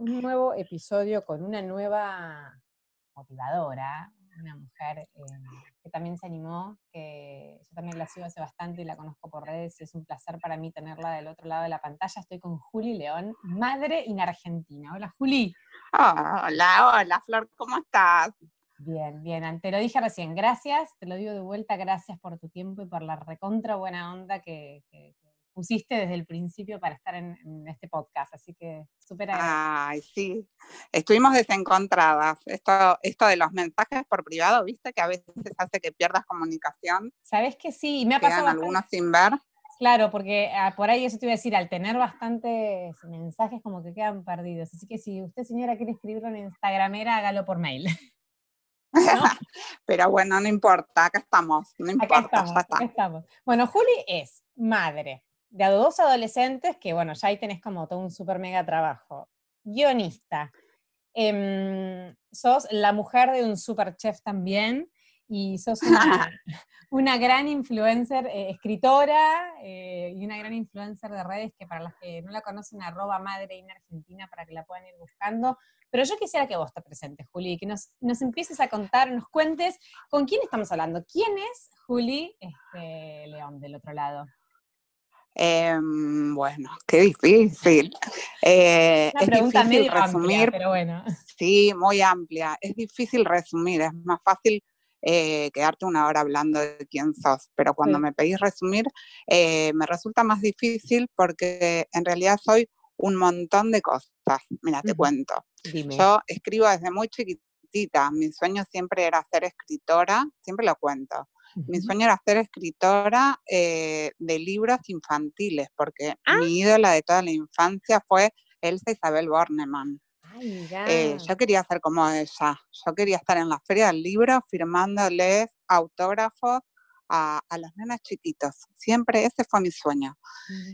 Un nuevo episodio con una nueva motivadora, una mujer eh, que también se animó, que yo también la sigo hace bastante y la conozco por redes, es un placer para mí tenerla del otro lado de la pantalla. Estoy con Juli León, madre en Argentina. Hola Juli. hola, hola Flor, ¿cómo estás? Bien, bien, te lo dije recién, gracias, te lo digo de vuelta, gracias por tu tiempo y por la recontra buena onda que pusiste desde el principio para estar en, este podcast, así que súper Ay, sí, estuvimos desencontradas. Esto, esto de los mensajes por privado, viste, que a veces hace que pierdas comunicación. Sabes que sí, me ha pasado. algunos sin ver. Claro, porque ah, por ahí eso te iba a decir, al tener bastantes mensajes como que quedan perdidos. Así que si usted, señora, quiere escribirlo en Instagramera, hágalo por mail. Pero bueno, no importa, acá estamos, no importa, acá estamos. Bueno, Juli es madre, de dos adolescentes, que bueno, ya ahí tenés como todo un super mega trabajo. Guionista. Em, sos la mujer de un super chef también y sos una, gran influencer, eh, escritora eh, y una gran influencer de redes que para las que no la conocen, arroba madre en Argentina para que la puedan ir buscando. Pero yo quisiera que vos te presentes, Juli, que nos, nos empieces a contar, nos cuentes con quién estamos hablando. ¿Quién es Juli este, León del otro lado? Em, bueno, qué difícil. Eh, Una pregunta medio resumir, pero bueno. Sí, muy amplia. Es difícil resumir, es más fácil eh, quedarte una hora hablando de quién sos, pero cuando me pedís resumir, eh, me resulta más difícil porque en realidad soy un montón de cosas. Mira, te cuento. Yo escribo desde muy chiquitita, mi sueño siempre era ser escritora, siempre lo cuento. Mi sueño era ser escritora eh, de libros infantiles, porque ah. mi ídola de toda la infancia fue Elsa Isabel Bornemann. Eh, yo quería ser como ella. Yo quería estar en la feria del libro firmándoles autógrafos a, a los nenas chiquitos. Siempre ese fue mi sueño.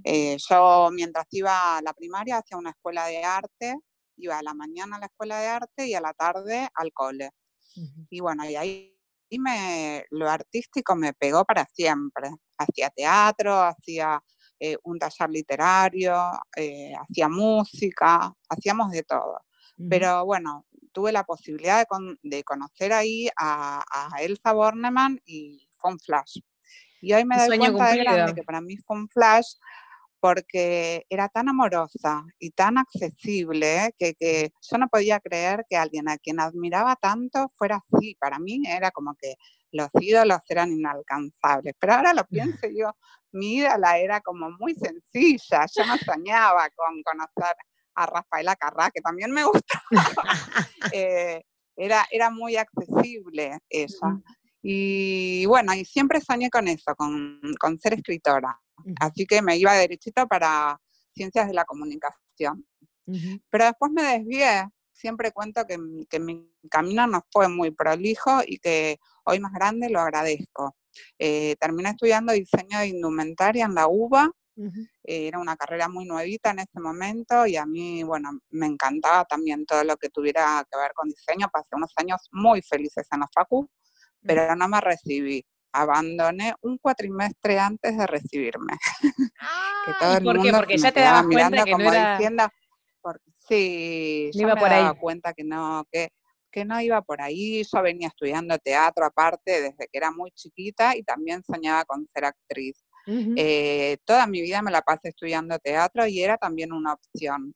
Eh, yo mientras iba a la primaria hacía una escuela de arte, iba a la mañana a la escuela de arte y a la tarde al cole. Y bueno, y ahí y me, lo artístico me pegó para siempre. Hacía teatro, hacía eh, un taller literario, eh, hacía música, hacíamos de todo. Pero bueno, tuve la posibilidad de, conocer ahí a, Elsa Bornemann y fue un flash. Y hoy me doy cuenta de grande que para mí fue un flash porque era tan amorosa y tan accesible que, yo no podía creer que alguien a quien admiraba tanto fuera así. Para mí era como que los ídolos eran inalcanzables. Pero ahora lo pienso yo, mi ídola era como muy sencilla. Yo no soñaba con conocer a Rafaela Carrá, que también me gustaba. Eh, era, era muy accesible ella. Y bueno, y siempre soñé con eso, con, con ser escritora. Así que me iba derechito para ciencias de la comunicación. Pero después me desvié. Siempre cuento que, mi camino no fue muy prolijo y que hoy más grande lo agradezco. Eh, terminé estudiando diseño de indumentaria en la UBA. era una carrera muy nuevita en ese momento y a mí, bueno, me encantaba también todo lo que tuviera que ver con diseño. Pasé unos años muy felices en la facu, pero no me recibí abandoné un cuatrimestre antes de recibirme. Ah, ¿por qué? Porque ya te dabas cuenta que no era... Diciendo, sí, yo me daba cuenta que no, que, que no iba por ahí. Yo venía estudiando teatro aparte desde que era muy chiquita y también soñaba con ser actriz. Eh, toda mi vida me la pasé estudiando teatro y era también una opción.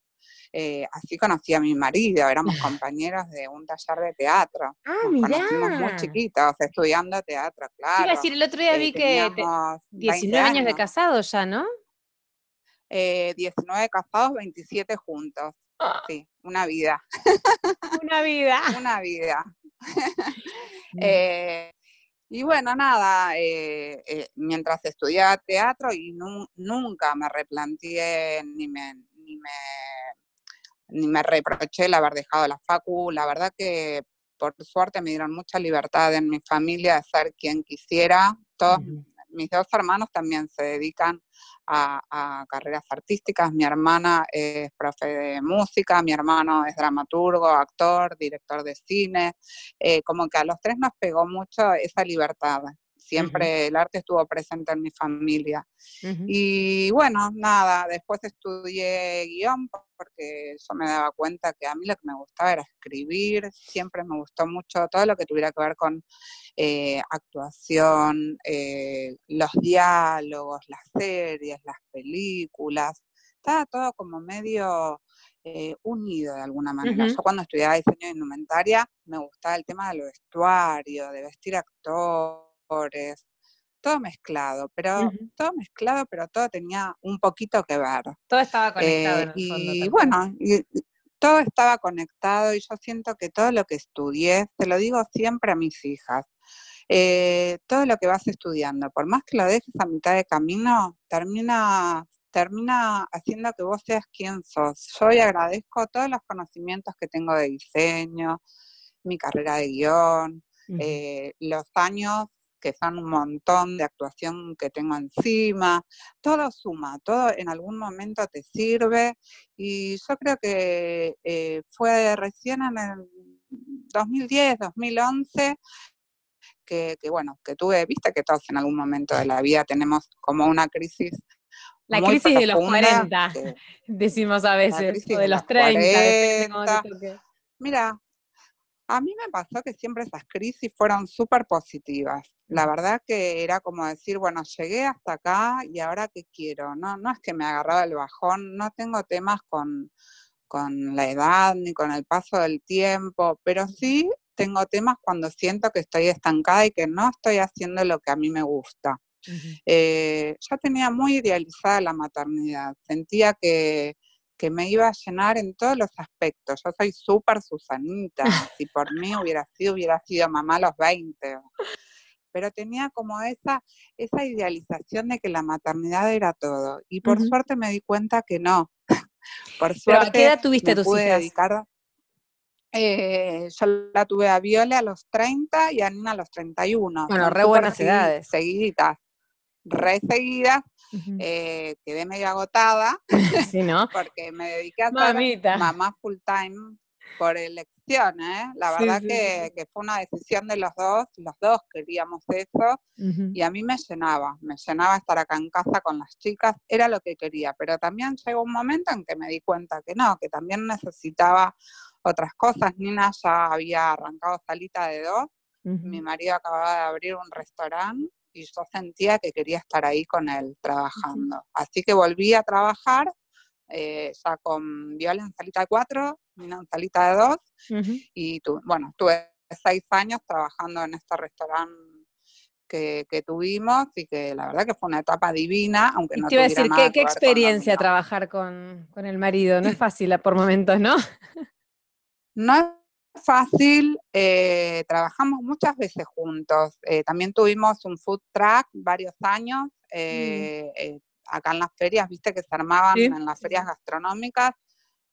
Eh, así conocí a mi marido, éramos compañeros de un taller de teatro. Ah, mira. muy chiquitos, estudiando teatro, claro. A decir, el otro día eh, vi que 19 años. de casado ya, ¿no? 19 eh, casados, 27 juntos. ¡Ah! Sí, una vida. Una vida. una vida. Mm. y bueno, nada, mientras estudiaba teatro y nunca me replanteé ni me, ni me ni me reproché el haber dejado la facu, la verdad que por suerte me dieron mucha libertad en mi familia de ser quien quisiera. Todos mis dos hermanos también se dedican a, carreras artísticas. Mi hermana es profe de música, mi hermano es dramaturgo, actor, director de cine. Eh, como que a los tres nos pegó mucho esa libertad. Siempre el arte estuvo presente en mi familia. Y bueno, nada, después estudié guion porque yo me daba cuenta que a mí lo que me gustaba era escribir, siempre me gustó mucho todo lo que tuviera que ver con eh, actuación, eh, los diálogos, las series, las películas, estaba todo como medio eh, unido de alguna manera. Yo cuando estudiaba diseño de indumentaria me gustaba el tema del vestuario, de vestir actores todo mezclado, pero todo mezclado, pero todo tenía un poquito que ver. Todo estaba conectado. Eh, y bueno, todo estaba conectado y yo siento que todo lo que estudié, te lo digo siempre a mis hijas, eh, todo lo que vas estudiando, por más que lo dejes a mitad de camino, termina termina haciendo que vos seas quien sos. Yo hoy agradezco todos los conocimientos que tengo de diseño, mi carrera de guion, eh, los años que son un montón de actuación que tengo encima, todo suma, todo en algún momento te sirve y yo creo que eh, fue recién en el 2010, 2011 que, bueno, que tuve, viste que todos en algún momento de la vida tenemos como una crisis. La crisis de los 40, decimos a veces, o de, los 30. Mira, a mí me pasó que siempre esas crisis fueron súper positivas. La verdad que era como decir, bueno, llegué hasta acá y ahora qué quiero. No, no es que me agarraba el bajón, no tengo temas con, con la edad ni con el paso del tiempo, pero sí tengo temas cuando siento que estoy estancada y que no estoy haciendo lo que a mí me gusta. Eh, yo tenía muy idealizada la maternidad, sentía que, que me iba a llenar en todos los aspectos. Yo soy súper Susanita, si por mí hubiera sido, hubiera sido mamá a los 20. Pero tenía como esa, esa idealización de que la maternidad era todo. Y por suerte me di cuenta que no. por suerte. ¿A qué edad tuviste tus pude Dedicar, eh, yo la tuve a Viole a los 30 y a Nina a los 31. Bueno, re buenas edades. Seguiditas, re seguidas eh, quedé medio agotada, porque me dediqué a ser mamá full time por elección, ¿eh? La verdad que, fue una decisión de los dos, los dos queríamos eso, y a mí me llenaba, me llenaba estar acá en casa con las chicas, era lo que quería, pero también llegó un momento en que me di cuenta que no, que también necesitaba otras cosas. Nina ya había arrancado salita de dos, mi marido acababa de abrir un restaurante y yo sentía que quería estar ahí con él trabajando. Así que volví a trabajar eh, ya con Viola en salita de cuatro, en salita de dos, y tu, bueno, estuve seis años trabajando en este restaurante que, tuvimos y que la verdad que fue una etapa divina, aunque no Te iba a decir, ¿qué, qué experiencia trabajar con, con, el marido? No es fácil por momentos, ¿no? no es fácil, eh, trabajamos muchas veces juntos. Eh, también tuvimos un food track varios años, mm. Eh, acá en las ferias, viste que se armaban en las ferias gastronómicas.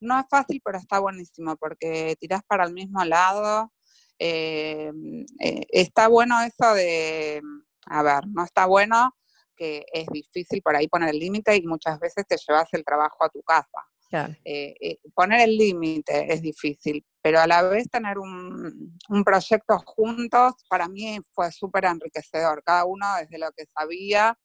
No es fácil, pero está buenísimo porque tirás para el mismo lado. está bueno eso de, a ver, no está bueno que es difícil por ahí poner el límite y muchas veces te llevas el trabajo a tu casa. Eh, eh, poner el límite es difícil, pero a la vez tener un, proyecto juntos para mí fue súper enriquecedor. Cada uno desde lo que sabía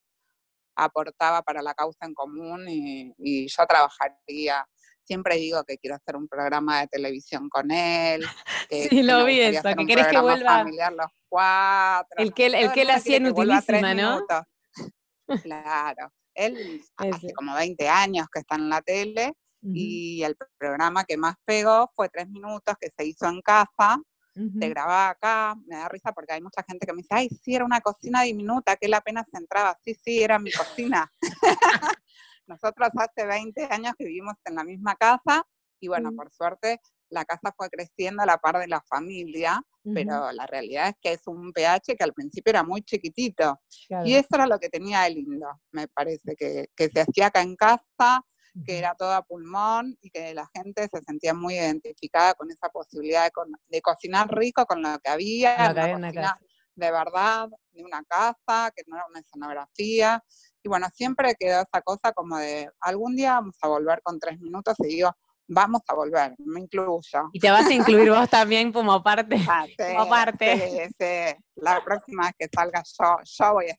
aportaba para la causa en común y, yo trabajaría. Siempre digo que quiero hacer un programa de televisión con él. Que, sí, lo vi eso, que querés que vuelva. Familiar los cuatro. El que, el que él hacía en Utilísima, ¿no? Claro. Él hace como 20 años que está en la tele y el programa que más pegó fue tres minutos que se hizo en casa, te grababa acá, me da risa porque hay mucha gente que me dice, ay, sí, era una cocina diminuta, que la pena se entraba, sí, sí, era mi cocina. Nosotros hace 20 años que vivimos en la misma casa y bueno, por suerte la casa fue creciendo a la par de la familia, pero la realidad es que es un pH que al principio era muy chiquitito. Y eso era lo que tenía de lindo, me parece, que, que se hacía acá en casa, que era todo a pulmón y que la gente se sentía muy identificada con esa posibilidad de, cocinar rico con lo que había, de verdad, de una casa, que no era una escenografía. Y bueno, siempre quedó esa cosa como de algún día vamos a volver con tres minutos y digo, vamos a volver, me incluyo. Y te vas a incluir vos también como parte. Ah, como parte. La próxima vez que salga yo, yo voy a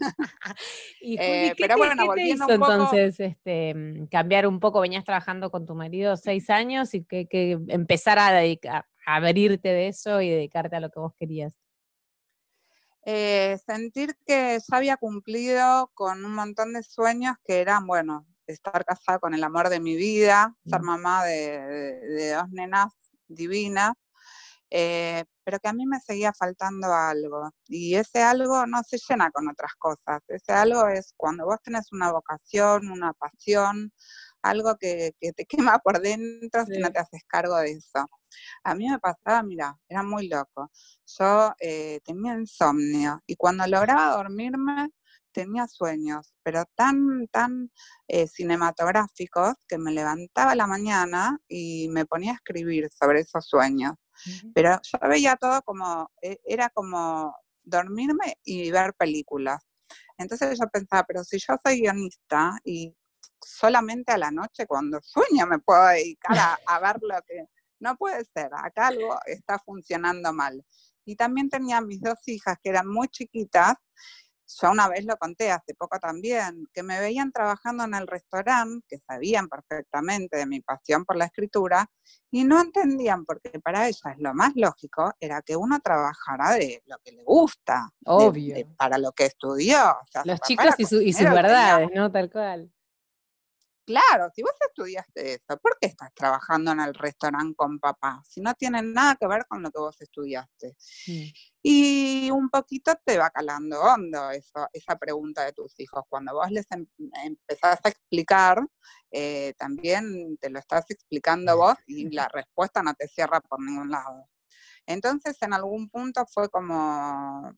y eh, pero bueno, volviendo un poco... entonces este, mm, cambiar un poco? Venías trabajando con tu marido seis años y que, que empezar a, dedicar, a abrirte de eso y dedicarte a lo que vos querías. Eh, sentir que ya había cumplido con un montón de sueños que eran, bueno, estar casada con el amor de mi vida, ser mm. mamá de, dos nenas divinas, eh, pero que a mí me seguía faltando algo. Y ese algo no se llena con otras cosas. Ese algo es cuando vos tenés una vocación, una pasión, algo que, te quema por dentro si no te haces cargo de eso. A mí me pasaba, mira, era muy loco. Yo eh, tenía insomnio y cuando lograba dormirme tenía sueños, pero tan, tan eh, cinematográficos que me levantaba a la mañana y me ponía a escribir sobre esos sueños. Pero yo veía todo como, e, era como dormirme y ver películas. Entonces yo pensaba, pero si yo soy guionista y solamente a la noche cuando sueño me puedo dedicar a, a ver lo que... No puede ser, acá algo está funcionando mal. Y también tenía mis dos hijas que eran muy chiquitas yo una vez lo conté hace poco también, que me veían trabajando en el restaurante, que sabían perfectamente de mi pasión por la escritura, y no entendían, porque para ellas lo más lógico era que uno trabajara de lo que le gusta, Obvio. para lo que estudió. Los chicos y, sus verdades, ¿no? Tal cual. Claro, si vos estudiaste eso, ¿por qué estás trabajando en el restaurante con papá? Si no tiene nada que ver con lo que vos estudiaste. Y un poquito te va calando hondo eso, esa pregunta de tus hijos. Cuando vos les em, empezás a explicar, eh, también te lo estás explicando vos y la respuesta no te cierra por ningún lado. Entonces, en algún punto fue como,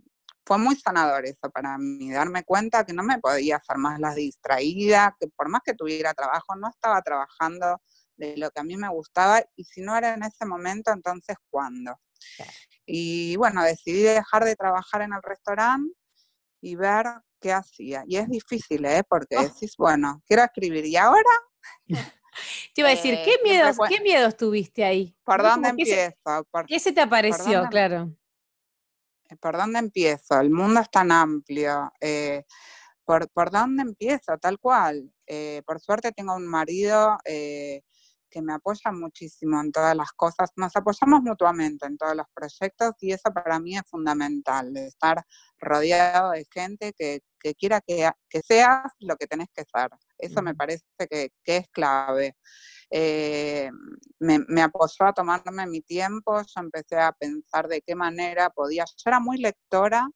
fue muy sanador eso para mí, darme cuenta que no me podía hacer más la distraída, que por más que tuviera trabajo, no estaba trabajando de lo que a mí me gustaba y si no era en ese momento, entonces ¿cuándo? Y bueno, decidí dejar de trabajar en el restaurante y ver qué hacía. Y es difícil, ¿eh? Porque oh. decís, bueno, quiero escribir. ¿Y ahora? Te iba a decir, ¿qué, eh, miedos, ¿qué miedos tuviste ahí? ¿Por dónde empiezo? ¿Qué se te apareció? Claro. Eh, ¿por dónde empiezo? El mundo es tan amplio. Eh, ¿por, ¿por, dónde empiezo? Tal cual. Eh, por suerte tengo un marido que me apoya muchísimo en todas las cosas. Nos apoyamos mutuamente en todos los proyectos y eso para mí es fundamental, de estar rodeado de gente que, quiera que, seas lo que tenés que ser. Eso me parece que, que es clave eh, me, apoyó a tomarme mi tiempo, yo empecé a pensar de qué manera podía, yo era muy lectora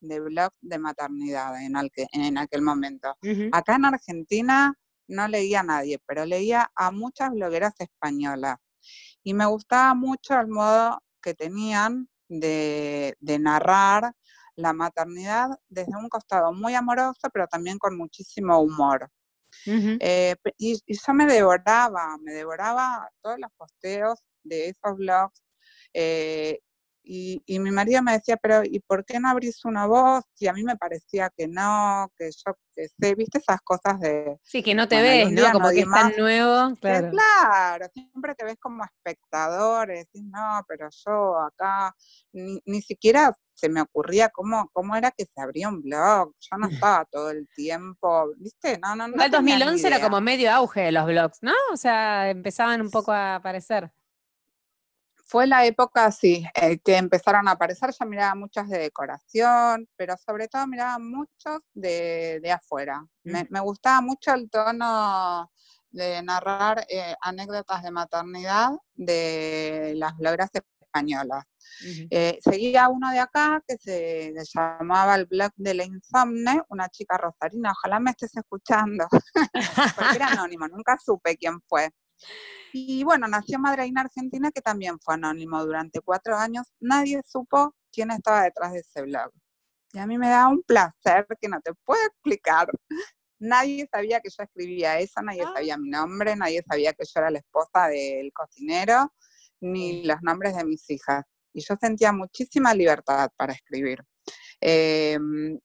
de blogs de maternidad en, en aquel momento. Acá en Argentina no leía a nadie, pero leía a muchas blogueras españolas y me gustaba mucho el modo que tenían de, de narrar la maternidad desde un costado muy amoroso, pero también con muchísimo humor. Eh, y, yo me devoraba, me devoraba todos los posteos de esos blogs. Eh, y, mi marido me decía, pero ¿y por qué no abrís una voz? Y a mí me parecía que no, que yo que sé, viste esas cosas de... Sí, que no te ves, ¿no? Como que es tan nuevo. Claro. claro, siempre te ves como espectador, decís, no, pero yo acá, ni, ni siquiera se me ocurría cómo, cómo era que se abría un blog. Yo no estaba todo el tiempo, ¿viste? No, no, no. El 2011 era como medio auge de los blogs, ¿no? O sea, empezaban un poco a aparecer. Fue la época, sí, eh, que empezaron a aparecer. Yo miraba muchos de decoración, pero sobre todo miraba muchos de, de afuera. Me, me, gustaba mucho el tono de narrar eh, anécdotas de maternidad de las blogueras españolas. Eh, seguía uno de acá que se llamaba el blog de la insomne, una chica rosarina, ojalá me estés escuchando, porque era anónimo, nunca supe quién fue. Y bueno, nació Madreina Argentina, que también fue anónimo durante cuatro años. Nadie supo quién estaba detrás de ese blog. Y a mí me da un placer que no te puedo explicar. nadie sabía que yo escribía eso, nadie Ah. sabía mi nombre, nadie sabía que yo era la esposa del cocinero, ni los nombres de mis hijas. Y yo sentía muchísima libertad para escribir. Eh,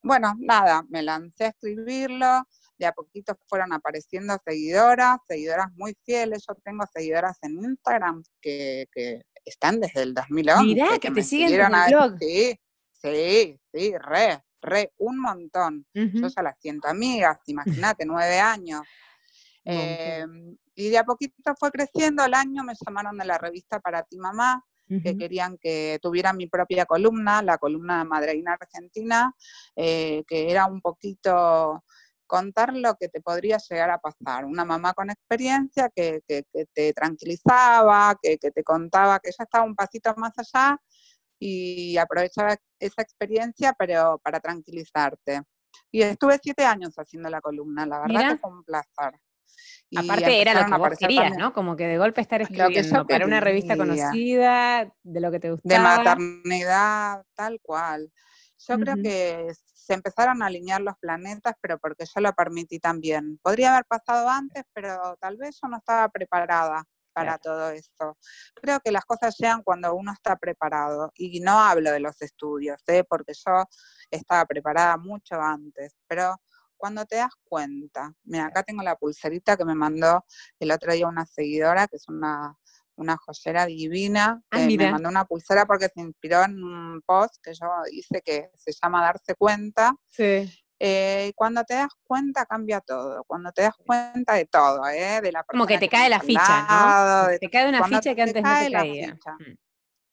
bueno, nada, me lancé a escribirlo, de a poquito fueron apareciendo seguidoras, seguidoras muy fieles. Yo tengo seguidoras en Instagram que, que están desde el 2011. Mirá, que te me siguen el a- blog. Sí, sí, sí, re, re, un montón. Yo ya las siento amigas, imagínate, nueve años. Eh, y de a poquito fue creciendo, al año me llamaron de la revista Para Ti Mamá, que querían que tuviera mi propia columna, la columna de Madreina Argentina, eh, que era un poquito contar lo que te podría llegar a pasar. Una mamá con experiencia que, que- que te tranquilizaba, que, que te contaba que ya estaba un pasito más allá y aprovechaba esa experiencia, pero para tranquilizarte. Y estuve siete años haciendo la columna, la verdad Mira. que fue un placer. Y Aparte era lo que vos querías, también ¿no? Como que de golpe estar escribiendo para una revista conocida, de lo que te de gustaba. maternidad, tal cual. Yo creo Ujú. que se empezaron a alinear los planetas, pero porque yo lo permití también. Podría haber pasado antes, pero tal vez yo no estaba preparada para Claro. todo esto. Creo que las cosas llegan cuando uno está preparado. Y no hablo de los estudios, ¿eh? porque yo estaba preparada mucho antes, pero cuando te das cuenta, mira, acá tengo la pulserita que me mandó el otro día una seguidora, que es una, una joyera divina, Ah, que me mandó una pulsera porque se inspiró en un post que yo hice que se llama Darse Cuenta. Sí. Eh, cuando te das cuenta cambia todo, cuando te das cuenta de todo, ¿eh? de la Como que te cae la ficha, lado, ¿no? de Te cae una ficha que te antes no cae te la caía. ficha. Mm.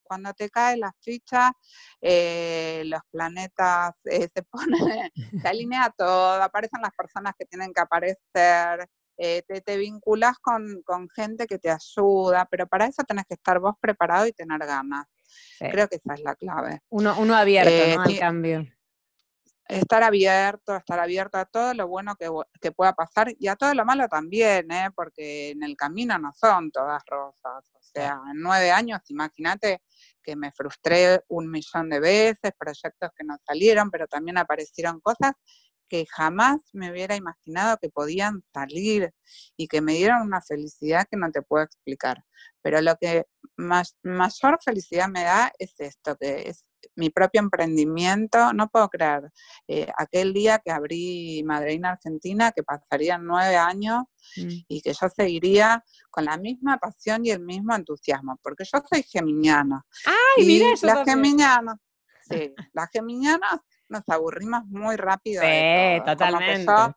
cuando te cae la ficha, eh, los planetas eh, se ponen, se alinea todo, aparecen las personas que tienen que aparecer, eh, te, te vinculas con, con gente que te ayuda, pero para eso tenés que estar vos preparado y tener ganas. Sí. Creo que esa es la clave. Uno, uno abierto, Eh, ¿no? Al cambio. Estar abierto, estar abierto a todo lo bueno que, que pueda pasar y a todo lo malo también, ¿eh? porque en el camino no son todas rosas. O sea, en nueve años, imagínate que me frustré un millón de veces, proyectos que no salieron, pero también aparecieron cosas que jamás me hubiera imaginado que podían salir y que me dieron una felicidad que no te puedo explicar. Pero lo que más, mayor felicidad me da es esto, que es mi propio emprendimiento. No puedo creer, eh, aquel día que abrí Madreina Argentina, que pasarían nueve años Mm. y que yo seguiría con la misma pasión y el mismo entusiasmo, porque yo soy geminiana. Ay, y mira, yo las también. geminianas, sí, las geminianas nos aburrimos muy rápido. de Sí, todo. Como que totalmente. yo,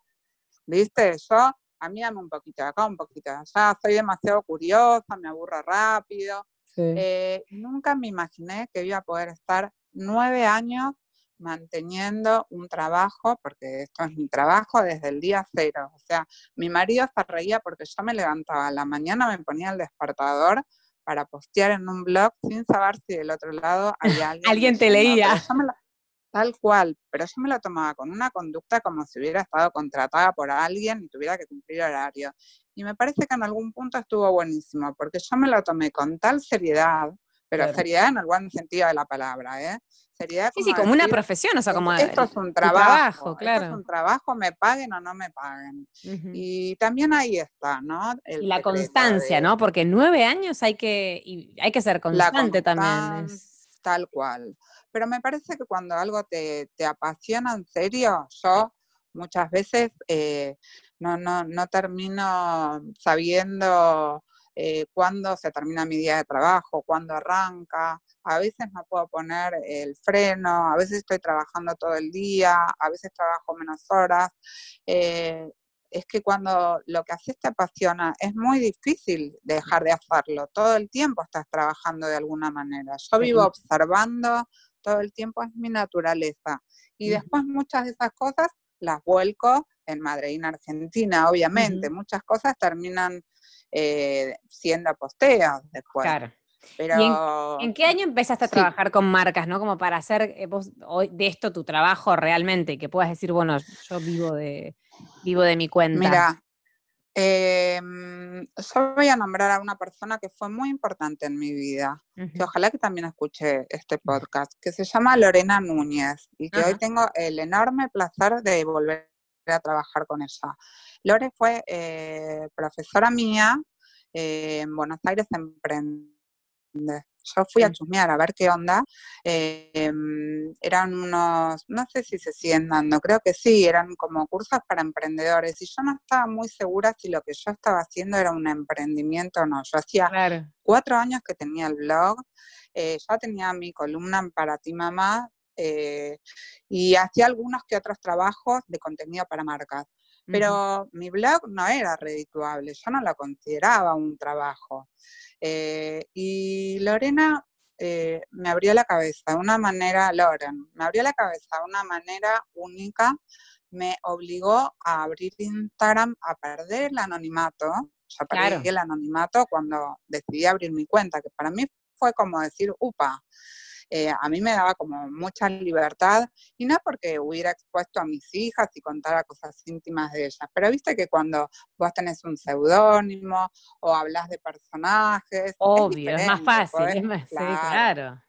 viste, yo, a mí dame un poquito de acá, un poquito de allá, soy demasiado curiosa, me aburro rápido. Sí. Eh, nunca me imaginé que iba a poder estar nueve años manteniendo un trabajo, porque esto es mi trabajo desde el día cero. O sea, mi marido se reía porque yo me levantaba a la mañana, me ponía el despertador para postear en un blog sin saber si del otro lado había alguien. Alguien te leía. yo me tal cual, pero yo me lo tomaba con una conducta como si hubiera estado contratada por alguien y tuviera que cumplir horario. Y me parece que en algún punto estuvo buenísimo, porque yo me lo tomé con tal seriedad, pero Claro. seriedad en el buen sentido de la palabra, ¿eh? Seriedad Sí, sí, como una profesión, o sea, como esto es un tu trabajo, claro. esto es un trabajo, me paguen o no me paguen. Y también ahí está, ¿no? El la constancia, de ¿no? Porque nueve años hay que, y hay que ser la constante también. constancia, es- tal cual. Pero me parece que cuando algo te, te apasiona en serio, yo muchas veces eh, no, no, no termino sabiendo eh, cuándo se termina mi día de trabajo, cuándo arranca. A veces no puedo poner el freno, a veces estoy trabajando todo el día, a veces trabajo menos horas. Eh, es que cuando lo que haces te apasiona, es muy difícil dejar de hacerlo. Todo el tiempo estás trabajando de alguna manera. Yo vivo observando todo el tiempo, es mi naturaleza. Y después muchas de esas cosas las vuelco en Madreina Argentina, obviamente. Muchas cosas terminan eh, siendo posteos después. Claro. Pero ¿En qué año empezaste a Sí. trabajar con marcas, no? Como para hacer eh, vos hoy de esto tu trabajo realmente, que puedas decir, bueno, yo vivo de, vivo de mi cuenta. Mira, em, yo voy a nombrar a una persona que fue muy importante en mi vida, que ojalá que también escuche este podcast, que se llama Lorena Núñez y que hoy tengo el enorme placer de volver a trabajar con ella. Lore fue eh, profesora mía en Buenos Aires Emprende. Yo fui a chusmear a ver qué onda. Em, eran unos, no sé si se siguen dando, creo que sí, eran como cursos para emprendedores. Y yo no estaba muy segura si lo que yo estaba haciendo era un emprendimiento o no. Yo hacía cuatro años que tenía el blog, eh, ya tenía mi columna para ti mamá eh, y hacía algunos que otros trabajos de contenido para marcas. Pero mi blog no era redituable, yo no lo consideraba un trabajo. Eh, y Lorena eh, me abrió la cabeza de una manera, Loren, me abrió la cabeza de una manera única, me obligó a abrir Instagram, a perder el anonimato. Yo perdí el anonimato cuando decidí abrir mi cuenta, que para mí fue como decir, upa, eh, a mí me daba como mucha libertad, y no porque hubiera expuesto a mis hijas y contara cosas íntimas de ellas, pero viste que cuando vos tenés un seudónimo o hablas de personajes. Obvio, es, más fácil, es más, claro.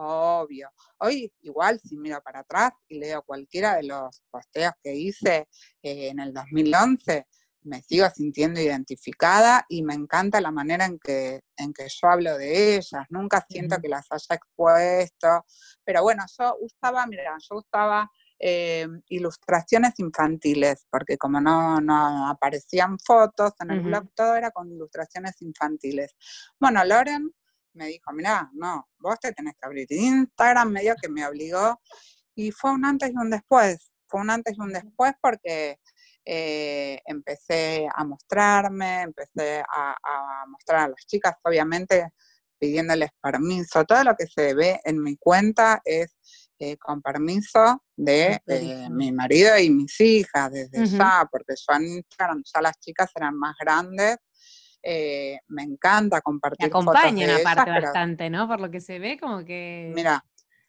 Obvio. Hoy igual si miro para atrás y leo cualquiera de los posteos que hice eh, en el 2011, me sigo sintiendo identificada y me encanta la manera en que, en que yo hablo de ellas. Nunca siento que las haya expuesto. Pero bueno, yo usaba, mira, yo usaba eh, ilustraciones infantiles, porque como no, no aparecían fotos en el blog, todo era con ilustraciones infantiles. Bueno, Loren me dijo, mira, no, vos te tenés que abrir Instagram, medio que me obligó. Y fue un antes y un después. Fue un antes y un después porque eh, empecé a mostrarme, empecé a, mostrar a las chicas, obviamente pidiéndoles permiso. Todo lo que se ve en mi cuenta es eh, con permiso de eh, mi marido y mis hijas desde ya, porque yo en Instagram ya las chicas eran más grandes. me encanta compartir. Me acompañan aparte bastante, ¿no? Por lo que se ve, como que. Mira,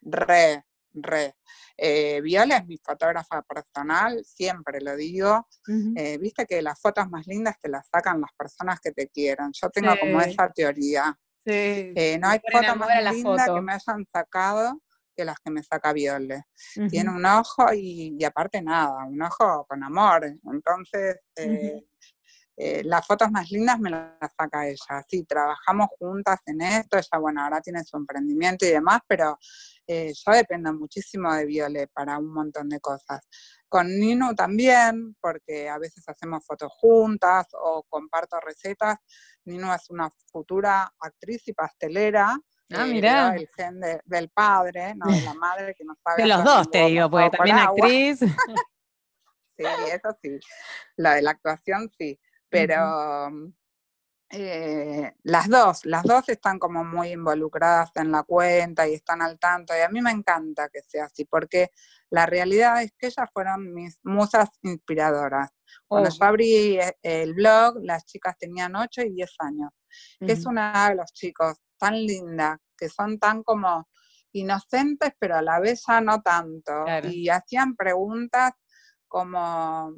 re, re. Eh, Viola es mi fotógrafa personal, siempre lo digo. Eh, viste que las fotos más lindas te las sacan las personas que te quieran. Yo tengo como esa teoría. Eh, no hay foto más linda que me hayan sacado que las que me saca Viole. Tiene un ojo y, aparte nada, un ojo con amor. Entonces, eh, las fotos más lindas me las saca ella. Sí, trabajamos juntas en esto, ella, bueno, ahora tiene su emprendimiento y demás, pero eh, yo dependo muchísimo de Viole para un montón de cosas. Con Nino también, porque a veces hacemos fotos juntas o comparto recetas. Nino es una futura actriz y pastelera. Ah, eh, mira. El gen del padre, no de la madre, que no sabe. De los dos, te digo, porque también actriz. sí, eso sí. La de la actuación, sí pero mm, eh, las dos, las dos están como muy involucradas en la cuenta y están al tanto, y a mí me encanta que sea así, porque la realidad es que ellas fueron mis musas inspiradoras. Cuando yo abrí eh, el blog, las chicas tenían 8 y 10 años, que es una de los chicos tan linda, que son tan como inocentes, pero a la vez ya no tanto, y hacían preguntas como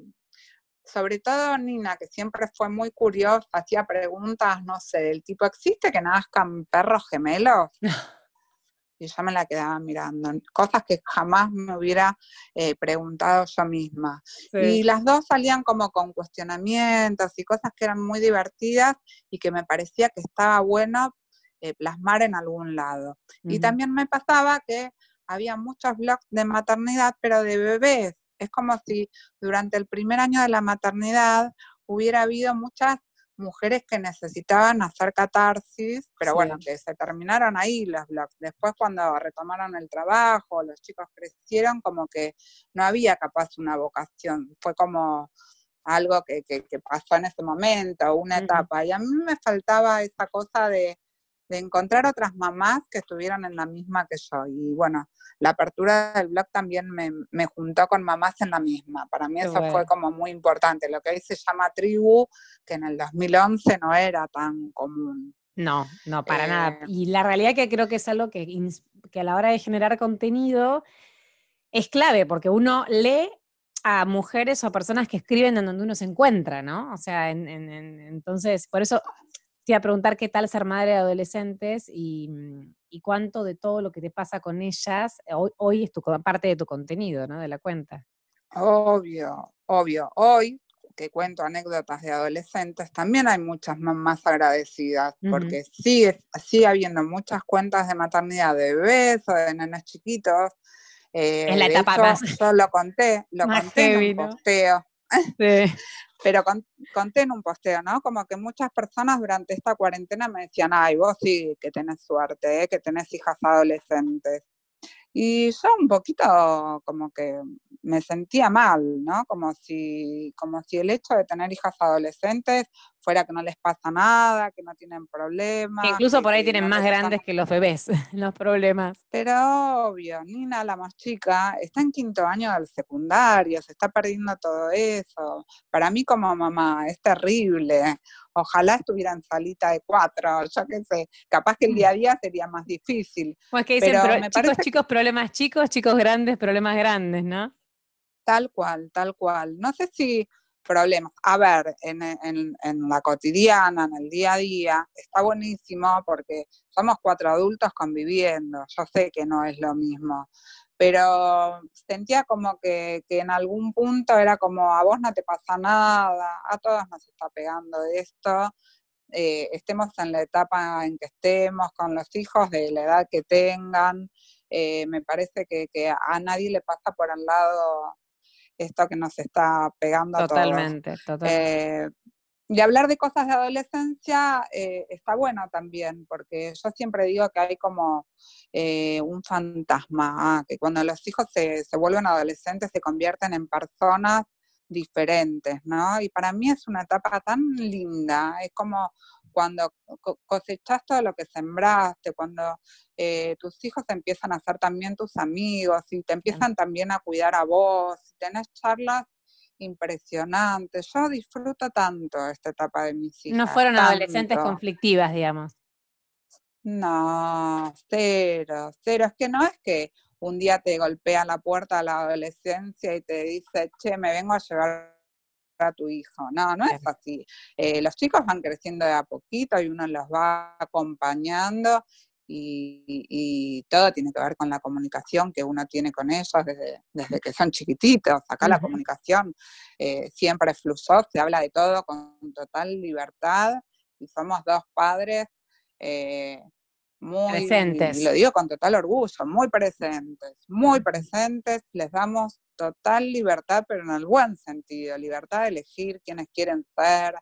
sobre todo Nina, que siempre fue muy curiosa, hacía preguntas, no sé, del tipo, ¿existe que nazcan perros gemelos? y yo me la quedaba mirando, cosas que jamás me hubiera eh, preguntado yo misma. Y las dos salían como con cuestionamientos y cosas que eran muy divertidas y que me parecía que estaba bueno eh, plasmar en algún lado. Y también me pasaba que había muchos blogs de maternidad, pero de bebés, es como si durante el primer año de la maternidad hubiera habido muchas mujeres que necesitaban hacer catarsis, pero bueno, que se terminaron ahí los blogs. Después cuando retomaron el trabajo, los chicos crecieron, como que no había capaz una vocación, fue como algo que, pasó en ese momento, una etapa. Y a mí me faltaba esa cosa de, de encontrar otras mamás que estuvieran en la misma que yo. Y bueno, la apertura del blog también me, juntó con mamás en la misma. Para mí eso fue como muy importante. Lo que hoy se llama tribu, que en el 2011 no era tan común. No, no, para nada. Eh, y la realidad que creo que es algo que, que a la hora de generar contenido es clave, porque uno lee a mujeres o a personas que escriben en donde uno se encuentra, ¿no? O sea, entonces, por eso te iba a preguntar qué tal ser madre de adolescentes mm, y, cuánto de todo lo que te pasa con ellas hoy, hoy es tu, parte de tu contenido, ¿no? De la cuenta. Obvio, obvio, hoy que cuento anécdotas de adolescentes, también hay muchas mamás agradecidas, porque sigue, sigue habiendo muchas cuentas de maternidad de bebés o de nenes chiquitos. Eh, es la etapa más. Yo lo conté, lo conté en un posteo. Sí. Pero conté en un posteo, ¿no? Como que muchas personas durante esta cuarentena me decían, ay, vos sí que tenés suerte, ¿eh? que tenés hijas adolescentes. Y yo un poquito como que me sentía mal, ¿no? Como si, como si el hecho de tener hijas adolescentes fuera que no les pasa nada, que no tienen problemas. incluso por ahí tienen más grandes que los bebés, los problemas. Pero obvio, Nina, la más chica, está en quinto año del secundario, se está perdiendo todo eso. Para mí como mamá es terrible. Ojalá estuviera en salita de cuatro, yo qué sé, capaz que el día a día sería más difícil. Pues que dicen, pero chicos, chicos, problemas chicos, chicos grandes, problemas grandes, ¿no? Tal cual, tal cual. No sé si problemas. A ver, en, en, en, la cotidiana, en el día a día, está buenísimo porque somos cuatro adultos conviviendo. Yo sé que no es lo mismo, pero sentía como que, que, en algún punto era como a vos no te pasa nada, a todos nos está pegando esto. Eh, estemos en la etapa en que estemos, con los hijos de la edad que tengan, eh, me parece que, que a nadie le pasa por al lado esto que nos está pegando totalmente, a todos. Totalmente, eh, y hablar de cosas de adolescencia eh, está bueno también, porque yo siempre digo que hay como eh, un fantasma, ah, que cuando los hijos se, se, vuelven adolescentes se convierten en personas diferentes, ¿no? Y para mí es una etapa tan linda, es como cuando cosechas todo lo que sembraste, cuando eh, tus hijos empiezan a ser también tus amigos y te empiezan también a cuidar a vos, y tenés charlas impresionantes. Yo disfruto tanto esta etapa de mis hijas. No fueron adolescentes conflictivas, digamos. No, cero, cero. Es que no es que un día te golpea la puerta de la adolescencia y te dice, che, me vengo a llevar a tu hijo. No, no es así. Eh, los chicos van creciendo de a poquito y uno los va acompañando y, todo tiene que ver con la comunicación que uno tiene con ellos desde, desde que son chiquititos. Acá la comunicación eh, siempre fluyó, se habla de todo con total libertad y somos dos padres eh, muy presentes. Y lo digo con total orgullo, muy presentes, muy presentes, les damos total libertad, pero en el buen sentido, libertad de elegir quiénes quieren ser,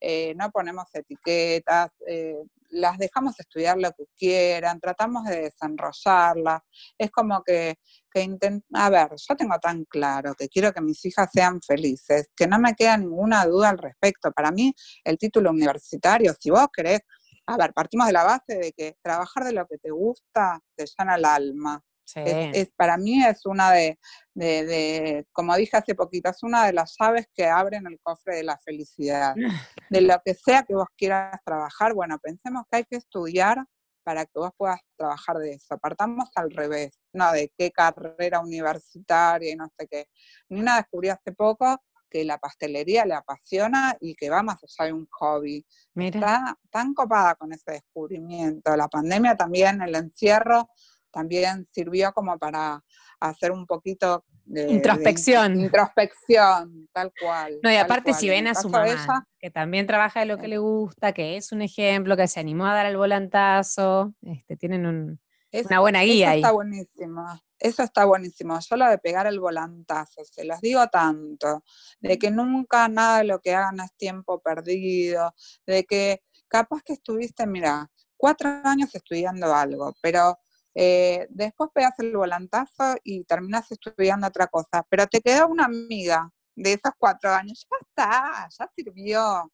eh, no ponemos etiquetas, eh, las dejamos estudiar lo que quieran, tratamos de desenrollarlas. Es como que, que a ver, yo tengo tan claro que quiero que mis hijas sean felices, que no me queda ninguna duda al respecto. Para mí, el título universitario, si vos querés, a ver, partimos de la base de que trabajar de lo que te gusta te llena el alma. Es, para mí es una de, de, como dije hace poquito, es una de las llaves que abren el cofre de la felicidad. De lo que sea que vos quieras trabajar, bueno, pensemos que hay que estudiar para que vos puedas trabajar de eso. Partamos al revés, no de qué carrera universitaria y no sé qué. Nina descubrió hace poco que la pastelería le apasiona y que va más allá de un hobby. Está tan copada con ese descubrimiento. La pandemia también, el encierro, también sirvió como para hacer un poquito de introspección. introspección, tal cual. No, y aparte si ven a su mamá, que también trabaja de lo que le gusta, que es un ejemplo, que se animó a dar el volantazo, este, tienen una buena guía eso ahí. Está buenísimo. Eso está buenísimo. Yo lo de pegar el volantazo, se los digo tanto, de que nunca nada de lo que hagan es tiempo perdido, de que capaz que estuviste, mira, cuatro años estudiando algo, pero eh, después pegas el volantazo y terminas estudiando otra cosa, pero te queda una amiga de esos cuatro años, ya está, ya sirvió.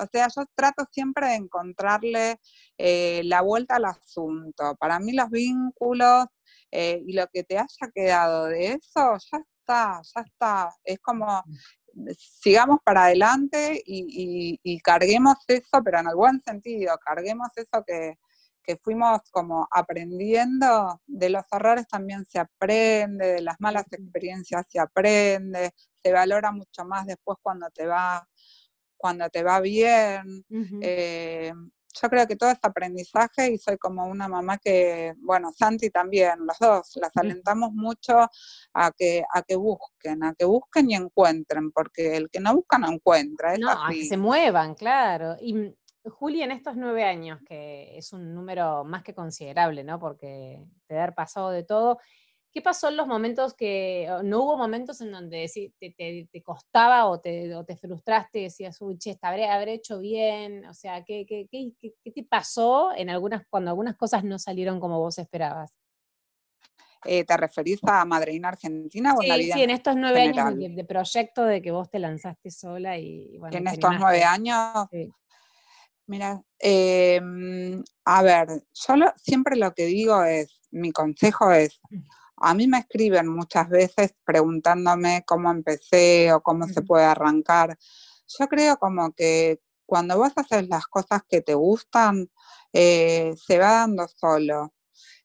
O sea, yo trato siempre de encontrarle eh, la vuelta al asunto. Para mí los vínculos eh, y lo que te haya quedado de eso, ya está, ya está. Es como, sigamos para adelante y, y carguemos eso, pero en el buen sentido, carguemos eso que, que fuimos como aprendiendo, de los errores también se aprende, de las malas experiencias se aprende, se valora mucho más después cuando te va, cuando te va bien. Eh, yo creo que todo es aprendizaje y soy como una mamá que, bueno, Santi también, los dos, las alentamos mucho a que, a que busquen, a que busquen y encuentren, porque el que no busca no encuentra. no, a que se muevan, claro. Y mm, Juli, en estos nueve años, que es un número más que considerable, ¿no? Porque te haber pasado de todo, ¿Qué pasó en los momentos que, no hubo momentos en donde te, costaba o te, te frustraste y decías, uy, che, habré, habré hecho bien? O sea, ¿qué, qué, qué, te pasó en algunas, cuando algunas cosas no salieron como vos esperabas? Eh, ¿Te referís a Madreina Argentina o en la vida? Sí, en estos nueve años de, proyecto de que vos te lanzaste sola y bueno. En estos nueve años. Mira, em, a ver, yo siempre lo que digo es, mi consejo es. A mí me escriben muchas veces preguntándome cómo empecé o cómo se puede arrancar. Yo creo como que cuando vos haces las cosas que te gustan, eh, se va dando solo.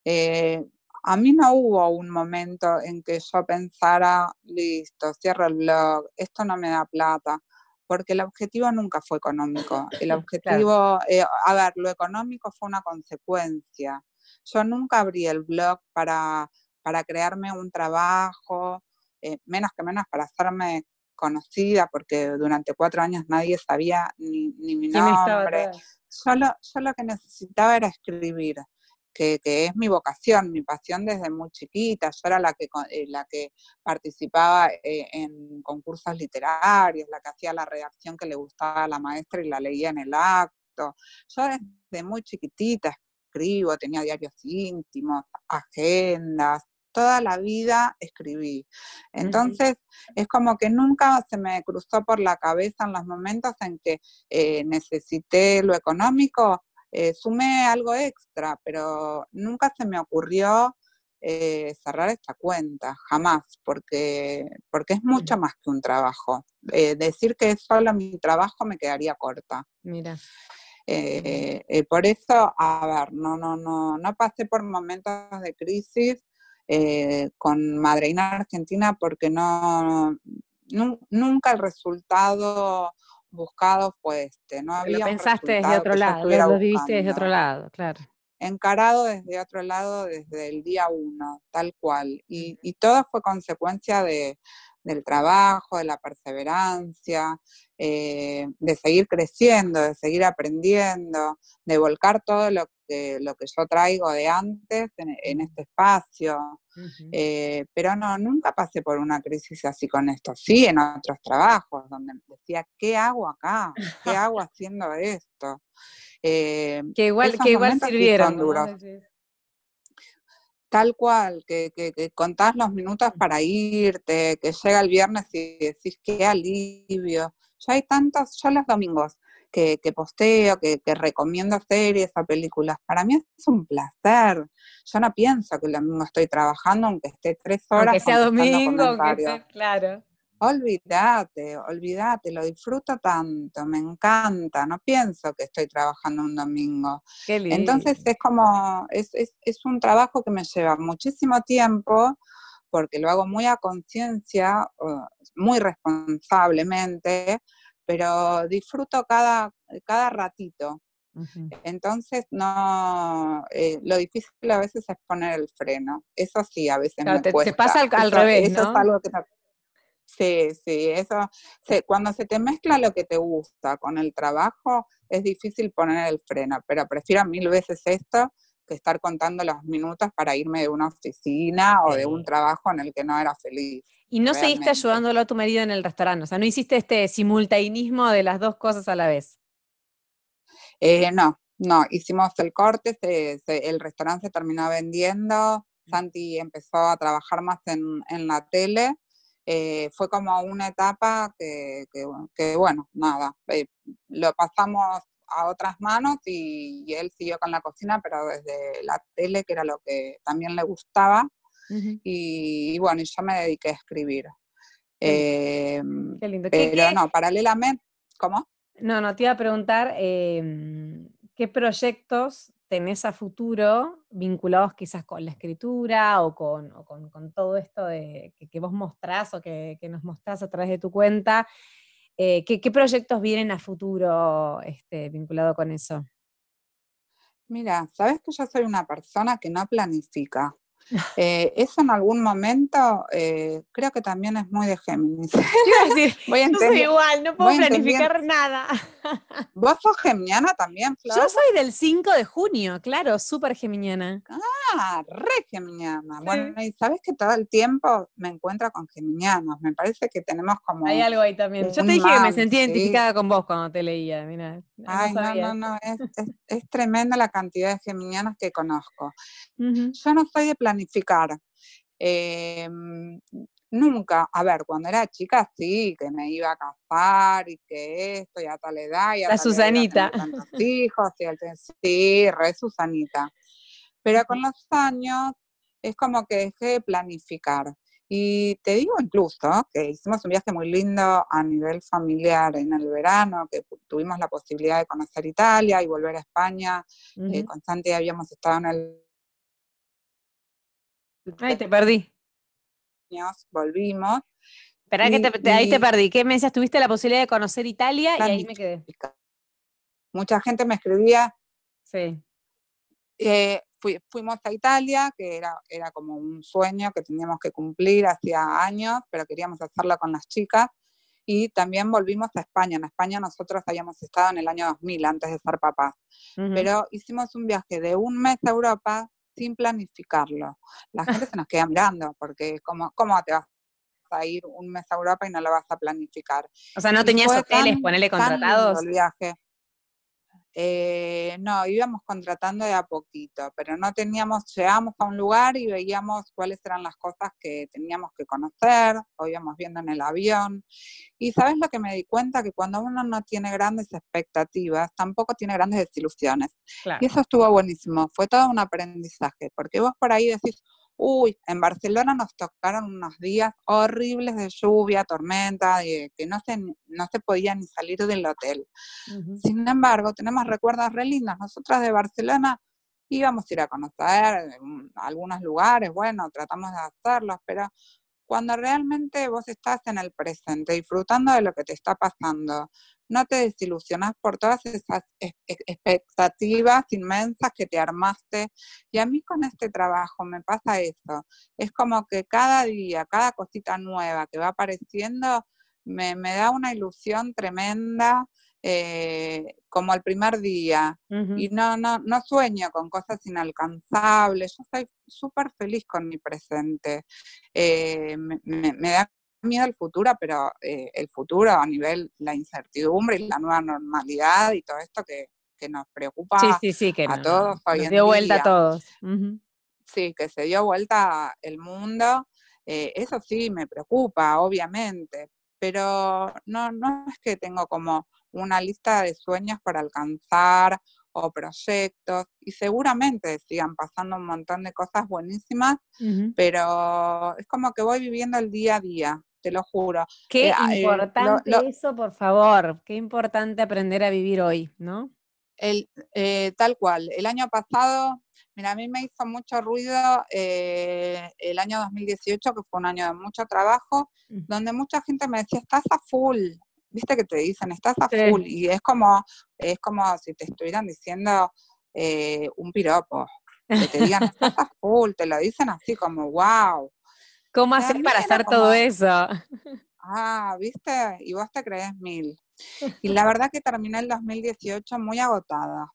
Eh, a mí no hubo un momento en que yo pensara, listo, cierro el blog, esto no me da plata, porque el objetivo nunca fue económico. El objetivo, eh, a ver, lo económico fue una consecuencia. Yo nunca abrí el blog para para crearme un trabajo, eh, menos que menos para hacerme conocida, porque durante cuatro años nadie sabía ni, mi nombre. Solo, yo lo que necesitaba era escribir, que, es mi vocación, mi pasión desde muy chiquita. Yo era la que, eh, la que participaba eh, en concursos literarios, la que hacía la redacción que le gustaba a la maestra y la leía en el acto. Yo desde muy chiquitita escribo, tenía diarios íntimos, agendas, toda la vida escribí. Entonces, es como que nunca se me cruzó por la cabeza en los momentos en que eh, necesité lo económico, eh, sumé algo extra, pero nunca se me ocurrió eh, cerrar esta cuenta, jamás, porque, porque es mucho más que un trabajo. decir que es solo mi trabajo me quedaría corta. Mira. por eso, a ver, no, no, no, no pasé por momentos de crisis eh, con Madreina Argentina porque no, nunca el resultado buscado fue este. No había lo pensaste desde otro lado, lo viviste desde otro lado, claro. Encarado desde otro lado desde el día uno, tal cual. Y, y todo fue consecuencia de, del trabajo, de la perseverancia, eh, de seguir creciendo, de seguir aprendiendo, de volcar todo lo que, lo que yo traigo de antes en, este espacio. Eh, pero no, nunca pasé por una crisis así con esto. Sí, en otros trabajos, donde decía, ¿qué hago acá? ¿Qué hago haciendo esto? Eh, que igual, que igual sirvieron tal cual, que, que, contás los minutos para irte, que llega el viernes y decís qué alivio. Ya hay tantos, yo los domingos que, que posteo, que, recomiendo series o películas, para mí es un placer. Yo no pienso que el domingo estoy trabajando, aunque esté tres horas. Aunque sea domingo, aunque claro. Olvídate, olvídate, lo disfruto tanto, me encanta, no pienso que estoy trabajando un domingo. Entonces es como, es, un trabajo que me lleva muchísimo tiempo, porque lo hago muy a conciencia, muy responsablemente, pero disfruto cada, cada ratito. Entonces, no, eh, lo difícil a veces es poner el freno. Eso sí, a veces me cuesta. Te pasa al, revés, Eso es algo que Sí, sí, eso, cuando se te mezcla lo que te gusta con el trabajo, es difícil poner el freno, pero prefiero mil veces esto que estar contando los minutos para irme de una oficina o de un trabajo en el que no era feliz. Y no seguiste ayudándolo a tu marido en el restaurante, o sea, no hiciste este simultaneismo de las dos cosas a la vez. Eh, no, no, hicimos el corte, el restaurante se terminó vendiendo, mm. Santi empezó a trabajar más en, en la tele eh, fue como una etapa que, bueno, nada, eh, lo pasamos a otras manos y, él siguió con la cocina, pero desde la tele, que era lo que también le gustaba. y, bueno, yo me dediqué a escribir. Qué lindo. Em, pero no, paralelamente, ¿cómo? No, no, te iba a preguntar em, qué proyectos tenés a futuro vinculados quizás con la escritura o con, con, todo esto de, que, vos mostrás o que, nos mostrás a través de tu cuenta, eh, ¿qué, proyectos vienen a futuro este, vinculado con eso? Mira, sabes que yo soy una persona que no planifica. Eh, eso en algún momento eh, creo que también es muy de Géminis. voy a soy igual, no puedo planificar nada. ¿Vos sos geminiana también, Flor? Yo soy del 5 de junio, claro, súper geminiana. Ah, re geminiana. Bueno, y sabes que todo el tiempo me encuentro con geminianos. Me parece que tenemos como. Hay algo ahí también. Yo te dije que me sentí identificada con vos cuando te leía. Mira, Ay, no, no, no. Es, es, tremenda la cantidad de geminianas que conozco. Yo no soy de planificar. Em, nunca, a ver, cuando era chica sí, que me iba a casar y que esto y a tal edad y a La Susanita. hijos, y sí, re Susanita. Pero con los años es como que dejé de planificar. Y te digo incluso que hicimos un viaje muy lindo a nivel familiar en el verano, que tuvimos la posibilidad de conocer Italia y volver a España. Eh, con Santi habíamos estado en el... Ay, te perdí. Volvimos. Espera que ahí te perdí. ¿Qué meses tuviste la posibilidad de conocer Italia? Y ahí me quedé. Mucha gente me escribía. Sí. Eh, fuimos a Italia, que era, era como un sueño que teníamos que cumplir hacía años, pero queríamos hacerlo con las chicas. Y también volvimos a España. En España nosotros habíamos estado en el año 2000, antes de ser papás. Pero hicimos un viaje de un mes a Europa sin planificarlo. La gente se nos queda mirando, porque ¿cómo, cómo te vas a ir un mes a Europa y no lo vas a planificar? O sea, no tenías hoteles, ponele contratados. el viaje. Eh, no, íbamos contratando de a poquito, pero no teníamos, llegamos a un lugar y veíamos cuáles eran las cosas que teníamos que conocer, o íbamos viendo en el avión. Y sabes lo que me di cuenta, que cuando uno no tiene grandes expectativas, tampoco tiene grandes desilusiones. Y eso estuvo buenísimo, fue todo un aprendizaje, porque vos por ahí decís, Uy, en Barcelona nos tocaron unos días horribles de lluvia, tormenta, que no se, no se podía ni salir del hotel. Sin embargo, tenemos recuerdos re lindos. Nosotras de Barcelona íbamos a ir a conocer mm, algunos lugares, bueno, tratamos de hacerlos, pero cuando realmente vos estás en el presente, disfrutando de lo que te está pasando, no te desilusionas por todas esas expectativas inmensas que te armaste. Y a mí con este trabajo me pasa eso. Es como que cada día, cada cosita nueva que va apareciendo, me, da una ilusión tremenda. Eh, como el primer día y no, no, no sueño con cosas inalcanzables, yo estoy súper feliz con mi presente. Eh, me, da miedo el futuro, pero eh, el futuro a nivel la incertidumbre y la nueva normalidad y todo esto que, nos preocupa a todos hoy dio vuelta a todos. Sí, que se dio vuelta el mundo. Eh, eso sí me preocupa, obviamente, pero no, no es que tengo como una lista de sueños para alcanzar o proyectos y seguramente sigan pasando un montón de cosas buenísimas, pero es como que voy viviendo el día a día te lo juro. Qué eh, eh, importante eso, por favor, qué importante aprender a vivir hoy, ¿no? El, eh, tal cual, el año pasado, mira, a mí me hizo mucho ruido el año 2018, que fue un año de mucho trabajo, donde mucha gente me decía, estás a full, viste que te dicen, estás a full, y es como, es como si te estuvieran diciendo un piropo, que te digan, estás a full, te lo dicen así como, wow. ¿Cómo hacer para hacer todo eso? Ah, viste, y vos te crees mil. Y la verdad que terminé el 2018 muy agotada.